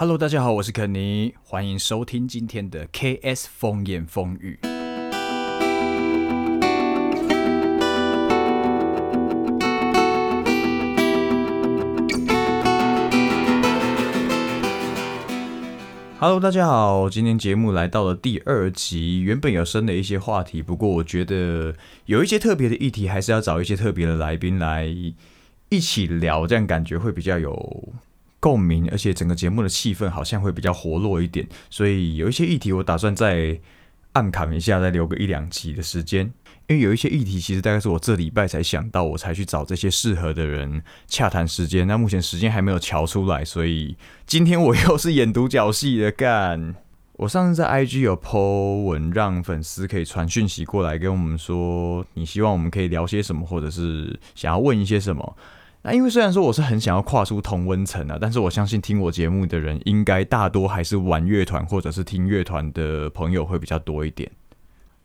Hello，大家好，我是肯尼，欢迎收听今天的 KS 风言风语。Hello，大家好，今天节目来到了第二集，原本有生的一些话题，不过我觉得有一些特别的议题，还是要找一些特别的来宾来一起聊，这样感觉会比较有共鸣，而且整个节目的气氛好像会比较活络一点。所以有一些议题，我打算再暗砍一下，再留个一两集的时间。因为有一些议题，其实大概是我这礼拜才想到，我才去找这些适合的人洽谈时间。那目前时间还没有瞧出来，所以今天我又是演独角戏的干。我上次在 IG 有 po 文，让粉丝可以传讯息过来跟我们说，你希望我们可以聊些什么，或者是想要问一些什么。那因为虽然说我是很想要跨出同温层啊，但是我相信听我节目的人，应该大多还是玩乐团或者是听乐团的朋友会比较多一点。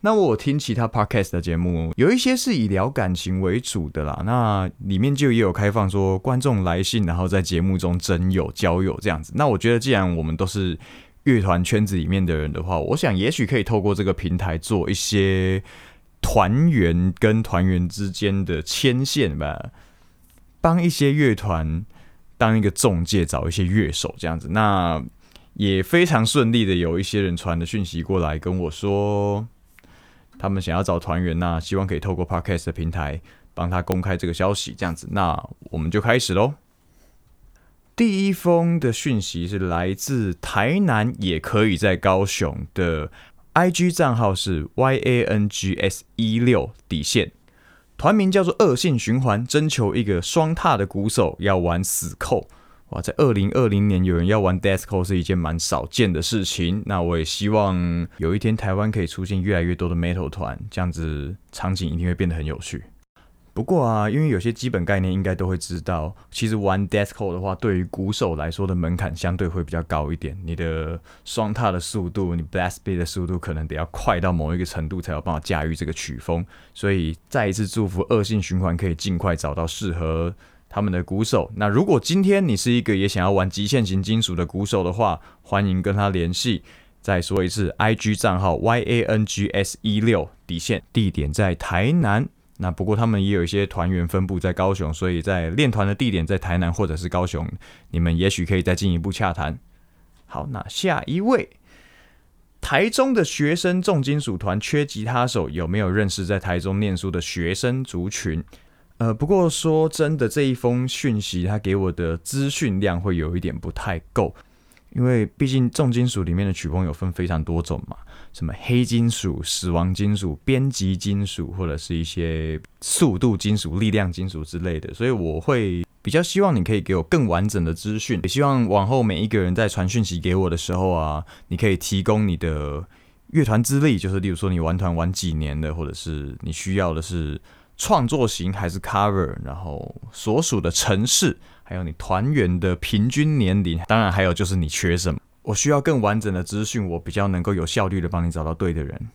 那我听其他 podcast 的节目，有一些是以聊感情为主的啦。那里面就也有开放说观众来信，然后在节目中征友、交友这样子。那我觉得，既然我们都是乐团圈子里面的人的话，我想也许可以透过这个平台做一些团员跟团员之间的牵线吧，帮一些乐团当一个中介，找一些乐手这样子。那也非常顺利的，有一些人传的讯息过来跟我说。他们想要找团员那希望可以透过 Podcast 的平台帮他公开这个消息，这样子，那我们就开始喽。第一封的讯息是来自台南，也可以在高雄的 IG 账号是 YANGS 一六底线，团名叫做恶性循环，征求一个双踏的鼓手，要玩死扣。哇，在二零二零年有人要玩 Deathcore 是一件蛮少见的事情。那我也希望有一天台湾可以出现越来越多的 Metal 团，这样子场景一定会变得很有趣。不过啊，因为有些基本概念应该都会知道，其实玩 Deathcore 的话，对于鼓手来说的门槛相对会比较高一点。你的双踏的速度，你 Blast Beat 的速度可能得要快到某一个程度才有办法驾驭这个曲风。所以再一次祝福恶性循环可以尽快找到适合。他们的鼓手，那如果今天你是一个也想要玩极限型金属的鼓手的话，欢迎跟他联系。再说一次，IG 账号 YANGS 一六底线，地点在台南。那不过他们也有一些团员分布在高雄，所以在练团的地点在台南或者是高雄，你们也许可以再进一步洽谈。好，那下一位，台中的学生重金属团缺吉他手，有没有认识在台中念书的学生族群？呃，不过说真的，这一封讯息他给我的资讯量会有一点不太够，因为毕竟重金属里面的曲风有分非常多种嘛，什么黑金属、死亡金属、编辑金属，或者是一些速度金属、力量金属之类的，所以我会比较希望你可以给我更完整的资讯，也希望往后每一个人在传讯息给我的时候啊，你可以提供你的乐团资历，就是例如说你玩团玩几年的，或者是你需要的是。创作型还是 cover，然后所属的城市，还有你团员的平均年龄，当然还有就是你缺什么，我需要更完整的资讯，我比较能够有效率的帮你找到对的人。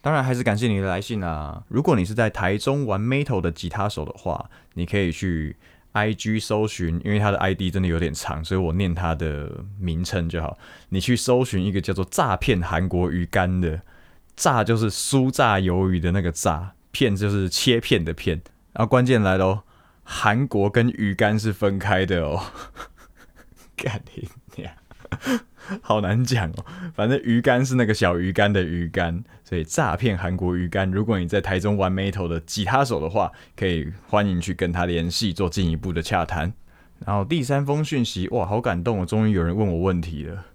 当然还是感谢你的来信啊！如果你是在台中玩 metal 的吉他手的话，你可以去 IG 搜寻，因为他的 ID 真的有点长，所以我念他的名称就好。你去搜寻一个叫做“诈骗韩国鱼干”的“诈”，就是酥炸鱿鱼的那个“诈”。片就是切片的片，然后关键来喽，韩国跟鱼干是分开的哦，干你呀，好难讲哦，反正鱼干是那个小鱼干的鱼干，所以诈骗韩国鱼干。如果你在台中玩 metal 的吉他手的话，可以欢迎去跟他联系做进一步的洽谈。然后第三封讯息，哇，好感动哦，终于有人问我问题了。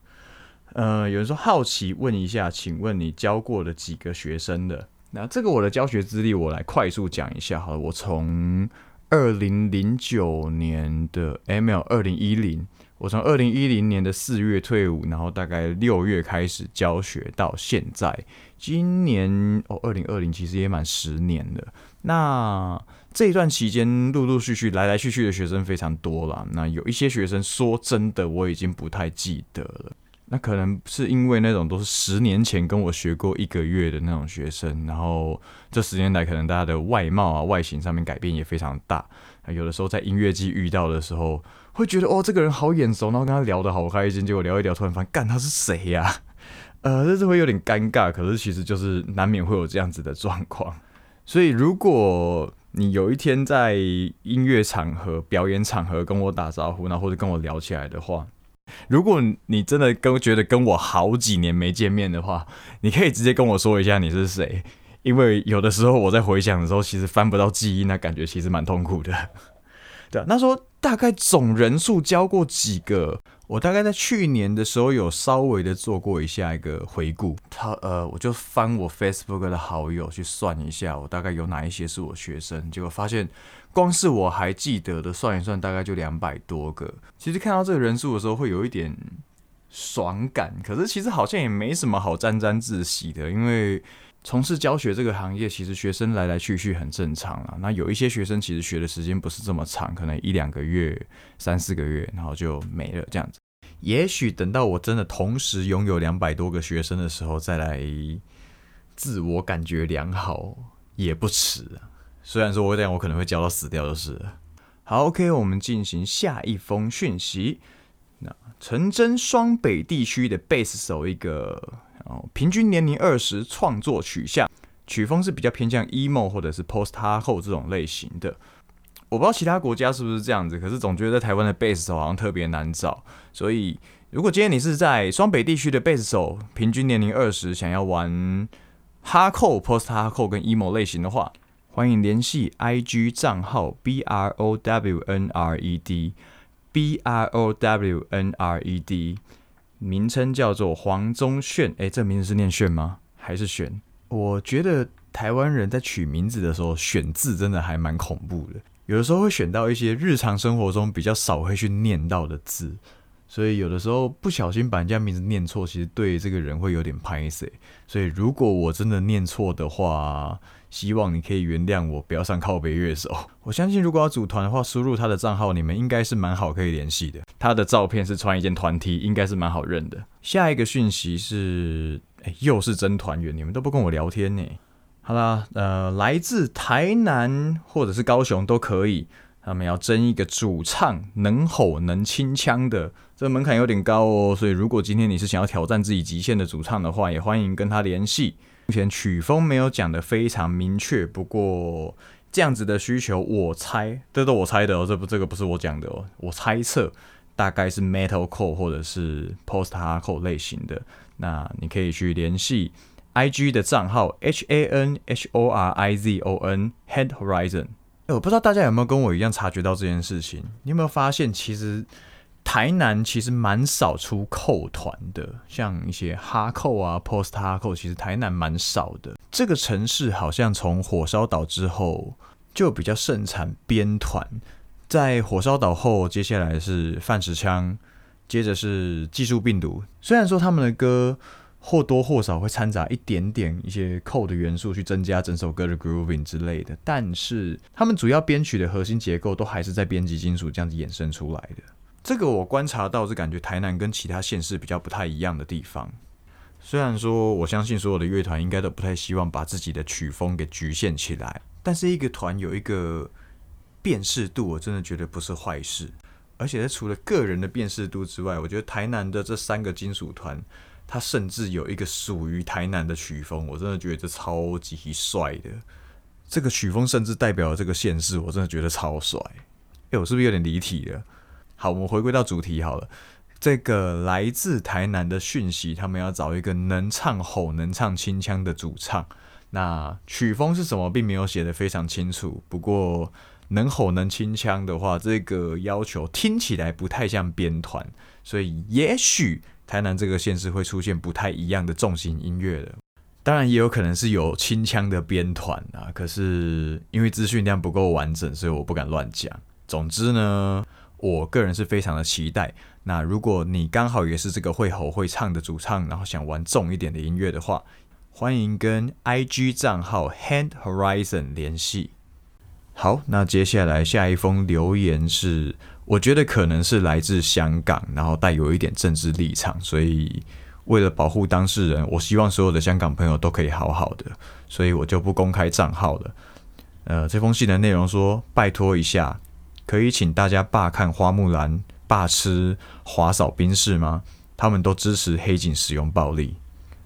呃，有人说好奇问一下，请问你教过了几个学生的？那这个我的教学资历，我来快速讲一下好了。我从二零零九年的 ML 二零一零，我从二零一零年的四月退伍，然后大概六月开始教学到现在，今年哦二零二零其实也满十年了。那这一段期间，陆陆续续来来去去的学生非常多了。那有一些学生说真的，我已经不太记得了。那可能是因为那种都是十年前跟我学过一个月的那种学生，然后这十年来可能大家的外貌啊、外形上面改变也非常大。有的时候在音乐季遇到的时候，会觉得哦，这个人好眼熟，然后跟他聊得好开心，结果聊一聊，突然发现，干他是谁呀？呃，这是会有点尴尬，可是其实就是难免会有这样子的状况。所以，如果你有一天在音乐场合、表演场合跟我打招呼，然后或者跟我聊起来的话，如果你真的跟觉得跟我好几年没见面的话，你可以直接跟我说一下你是谁，因为有的时候我在回想的时候，其实翻不到记忆，那感觉其实蛮痛苦的。对，那说大概总人数交过几个？我大概在去年的时候有稍微的做过一下一个回顾，他呃，我就翻我 Facebook 的好友去算一下，我大概有哪一些是我学生，结果发现光是我还记得的算一算，大概就两百多个。其实看到这个人数的时候，会有一点爽感，可是其实好像也没什么好沾沾自喜的，因为。从事教学这个行业，其实学生来来去去很正常啊。那有一些学生其实学的时间不是这么长，可能一两个月、三四个月，然后就没了这样子。也许等到我真的同时拥有两百多个学生的时候，再来自我感觉良好也不迟啊。虽然说我这样我可能会教到死掉就是。好，OK，我们进行下一封讯息。那陈真双北地区的贝斯手一个。平均年龄二十，创作取向曲风是比较偏向 emo 或者是 post hardcore 这种类型的。我不知道其他国家是不是这样子，可是总觉得在台湾的贝斯手好像特别难找。所以，如果今天你是在双北地区的贝斯手，平均年龄二十，想要玩 hack、post hardcore 跟 emo 类型的话，欢迎联系 IG 账号 b r o w n r e d b r o w n r e d。名称叫做黄宗炫，哎，这名字是念炫吗？还是选？我觉得台湾人在取名字的时候选字真的还蛮恐怖的，有的时候会选到一些日常生活中比较少会去念到的字，所以有的时候不小心把人家名字念错，其实对这个人会有点拍死。所以如果我真的念错的话，希望你可以原谅我，不要上靠背乐手。我相信，如果要组团的话，输入他的账号，你们应该是蛮好可以联系的。他的照片是穿一件团 T，应该是蛮好认的。下一个讯息是，哎，又是真团员，你们都不跟我聊天呢。好啦，呃，来自台南或者是高雄都可以。他们要争一个主唱，能吼能清腔的，这门槛有点高哦。所以，如果今天你是想要挑战自己极限的主唱的话，也欢迎跟他联系。目前曲风没有讲的非常明确，不过这样子的需求，我猜，这都我猜的哦，这不这个不是我讲的哦，我猜测大概是 metal core 或者是 post hardcore 类型的。那你可以去联系 I G 的账号 H A N H O R I Z O N Head Horizon。我不知道大家有没有跟我一样察觉到这件事情？你有没有发现，其实？台南其实蛮少出扣团的，像一些哈扣啊、post 哈扣，其实台南蛮少的。这个城市好像从火烧岛之后就比较盛产编团，在火烧岛后，接下来是范石枪，接着是技术病毒。虽然说他们的歌或多或少会掺杂一点点一些扣的元素，去增加整首歌的 grooving 之类的，但是他们主要编曲的核心结构都还是在编辑金属这样子衍生出来的。这个我观察到是感觉台南跟其他县市比较不太一样的地方。虽然说我相信所有的乐团应该都不太希望把自己的曲风给局限起来，但是一个团有一个辨识度，我真的觉得不是坏事。而且除了个人的辨识度之外，我觉得台南的这三个金属团，它甚至有一个属于台南的曲风，我真的觉得这超级帅的。这个曲风甚至代表了这个县市，我真的觉得超帅。哎，我是不是有点离题了？好，我们回归到主题好了。这个来自台南的讯息，他们要找一个能唱吼、能唱清腔的主唱。那曲风是什么，并没有写的非常清楚。不过能吼能清腔的话，这个要求听起来不太像编团，所以也许台南这个县市会出现不太一样的重型音乐的。当然，也有可能是有清腔的编团啊。可是因为资讯量不够完整，所以我不敢乱讲。总之呢。我个人是非常的期待。那如果你刚好也是这个会吼会唱的主唱，然后想玩重一点的音乐的话，欢迎跟 IG 账号 Hand Horizon 联系。好，那接下来下一封留言是，我觉得可能是来自香港，然后带有一点政治立场，所以为了保护当事人，我希望所有的香港朋友都可以好好的，所以我就不公开账号了。呃，这封信的内容说，拜托一下。可以请大家罢看花木兰罢吃华嫂兵士吗？他们都支持黑警使用暴力。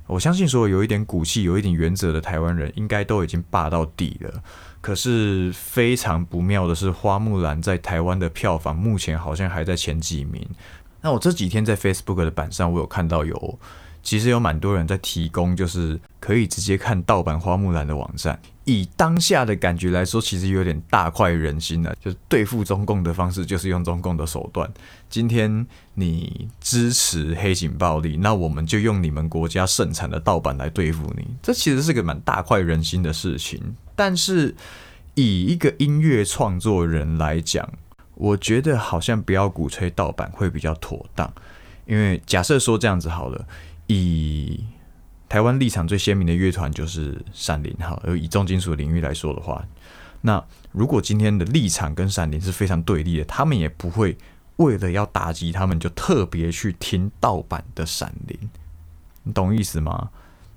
我相信，所有有一点骨气、有一点原则的台湾人，应该都已经霸到底了。可是非常不妙的是，《花木兰》在台湾的票房目前好像还在前几名。那我这几天在 Facebook 的版上，我有看到有。其实有蛮多人在提供，就是可以直接看盗版花木兰的网站。以当下的感觉来说，其实有点大快人心了。就是对付中共的方式，就是用中共的手段。今天你支持黑警暴力，那我们就用你们国家盛产的盗版来对付你。这其实是个蛮大快人心的事情。但是以一个音乐创作人来讲，我觉得好像不要鼓吹盗版会比较妥当。因为假设说这样子好了。以台湾立场最鲜明的乐团就是闪灵哈，而以重金属领域来说的话，那如果今天的立场跟闪灵是非常对立的，他们也不会为了要打击他们就特别去听盗版的闪灵，你懂意思吗？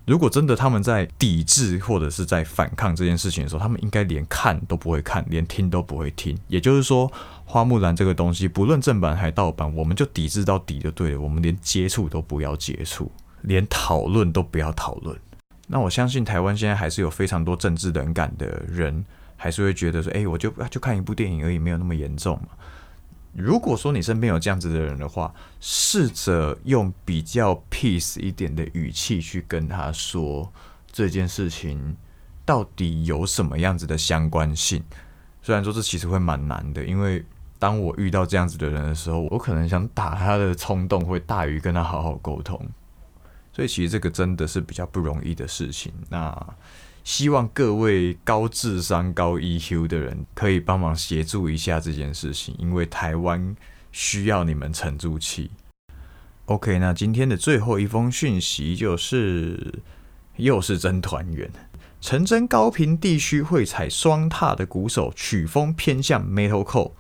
如果真的他们在抵制或者是在反抗这件事情的时候，他们应该连看都不会看，连听都不会听。也就是说，花木兰这个东西，不论正版还盗版，我们就抵制到底就对了。我们连接触都不要接触，连讨论都不要讨论。那我相信台湾现在还是有非常多政治冷感的人，还是会觉得说，哎，我就就看一部电影而已，没有那么严重嘛。如果说你身边有这样子的人的话，试着用比较 peace 一点的语气去跟他说这件事情到底有什么样子的相关性。虽然说这其实会蛮难的，因为当我遇到这样子的人的时候，我可能想打他的冲动会大于跟他好好沟通。所以其实这个真的是比较不容易的事情。那。希望各位高智商、高 EQ 的人可以帮忙协助一下这件事情，因为台湾需要你们沉住气。OK，那今天的最后一封讯息就是，又是真团圆。陈真高频地区会踩双踏的鼓手，曲风偏向 Metalcore。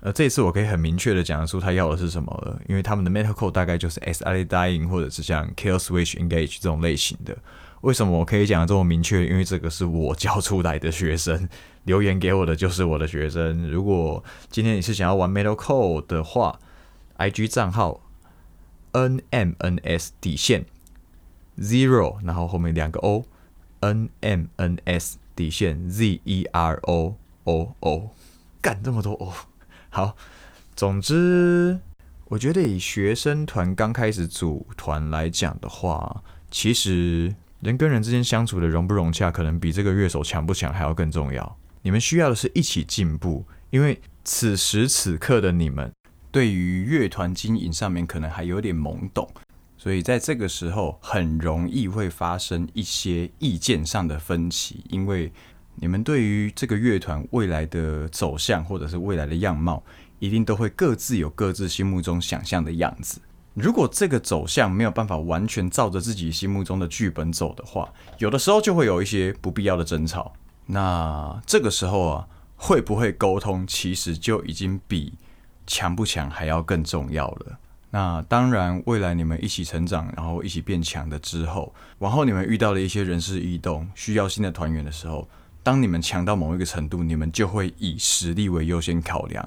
呃，这次我可以很明确的讲出他要的是什么了，因为他们的 Metalcore 大概就是 S I Dying 或者是像 Kill Switch Engage 这种类型的。为什么我可以讲的这么明确？因为这个是我教出来的学生留言给我的，就是我的学生。如果今天你是想要玩 Metal Code 的话，IG 账号 NMNS 底线 Zero，然后后面两个 O，NMNS 底线 Z E R O O O，干这么多 O，好。总之，我觉得以学生团刚开始组团来讲的话，其实。人跟人之间相处的融不融洽，可能比这个乐手强不强还要更重要。你们需要的是一起进步，因为此时此刻的你们对于乐团经营上面可能还有点懵懂，所以在这个时候很容易会发生一些意见上的分歧，因为你们对于这个乐团未来的走向或者是未来的样貌，一定都会各自有各自心目中想象的样子。如果这个走向没有办法完全照着自己心目中的剧本走的话，有的时候就会有一些不必要的争吵。那这个时候啊，会不会沟通，其实就已经比强不强还要更重要了。那当然，未来你们一起成长，然后一起变强的之后，往后你们遇到了一些人事异动，需要新的团员的时候，当你们强到某一个程度，你们就会以实力为优先考量。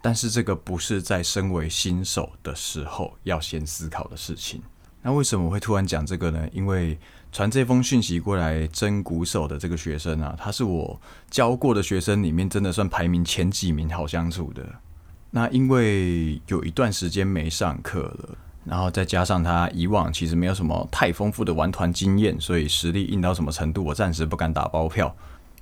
但是这个不是在身为新手的时候要先思考的事情。那为什么会突然讲这个呢？因为传这封讯息过来真鼓手的这个学生啊，他是我教过的学生里面真的算排名前几名好相处的。那因为有一段时间没上课了，然后再加上他以往其实没有什么太丰富的玩团经验，所以实力硬到什么程度，我暂时不敢打包票。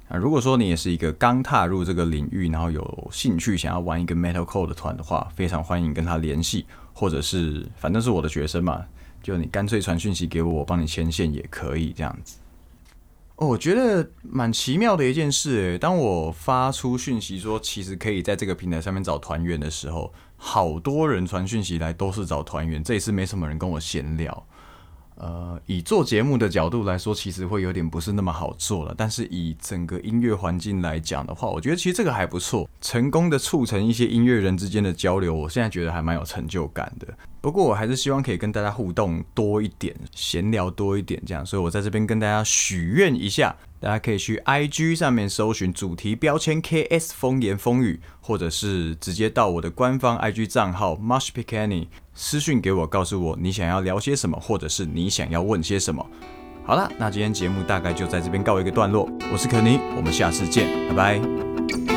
啊，如果说你也是一个刚踏入这个领域，然后有兴趣想要玩一个 Metalcore 的团的话，非常欢迎跟他联系，或者是反正是我的学生嘛，就你干脆传讯息给我，我帮你牵线也可以这样子。哦，我觉得蛮奇妙的一件事诶，当我发出讯息说其实可以在这个平台上面找团员的时候，好多人传讯息来都是找团员，这一次没什么人跟我闲聊。呃，以做节目的角度来说，其实会有点不是那么好做了。但是以整个音乐环境来讲的话，我觉得其实这个还不错，成功的促成一些音乐人之间的交流，我现在觉得还蛮有成就感的。不过我还是希望可以跟大家互动多一点，闲聊多一点这样。所以我在这边跟大家许愿一下，大家可以去 IG 上面搜寻主题标签 KS 风言风语，或者是直接到我的官方 IG 账号 mushpicanny 私讯给我，告诉我你想要聊些什么，或者是你想要问些什么。好了，那今天节目大概就在这边告一个段落。我是肯尼，我们下次见，拜拜。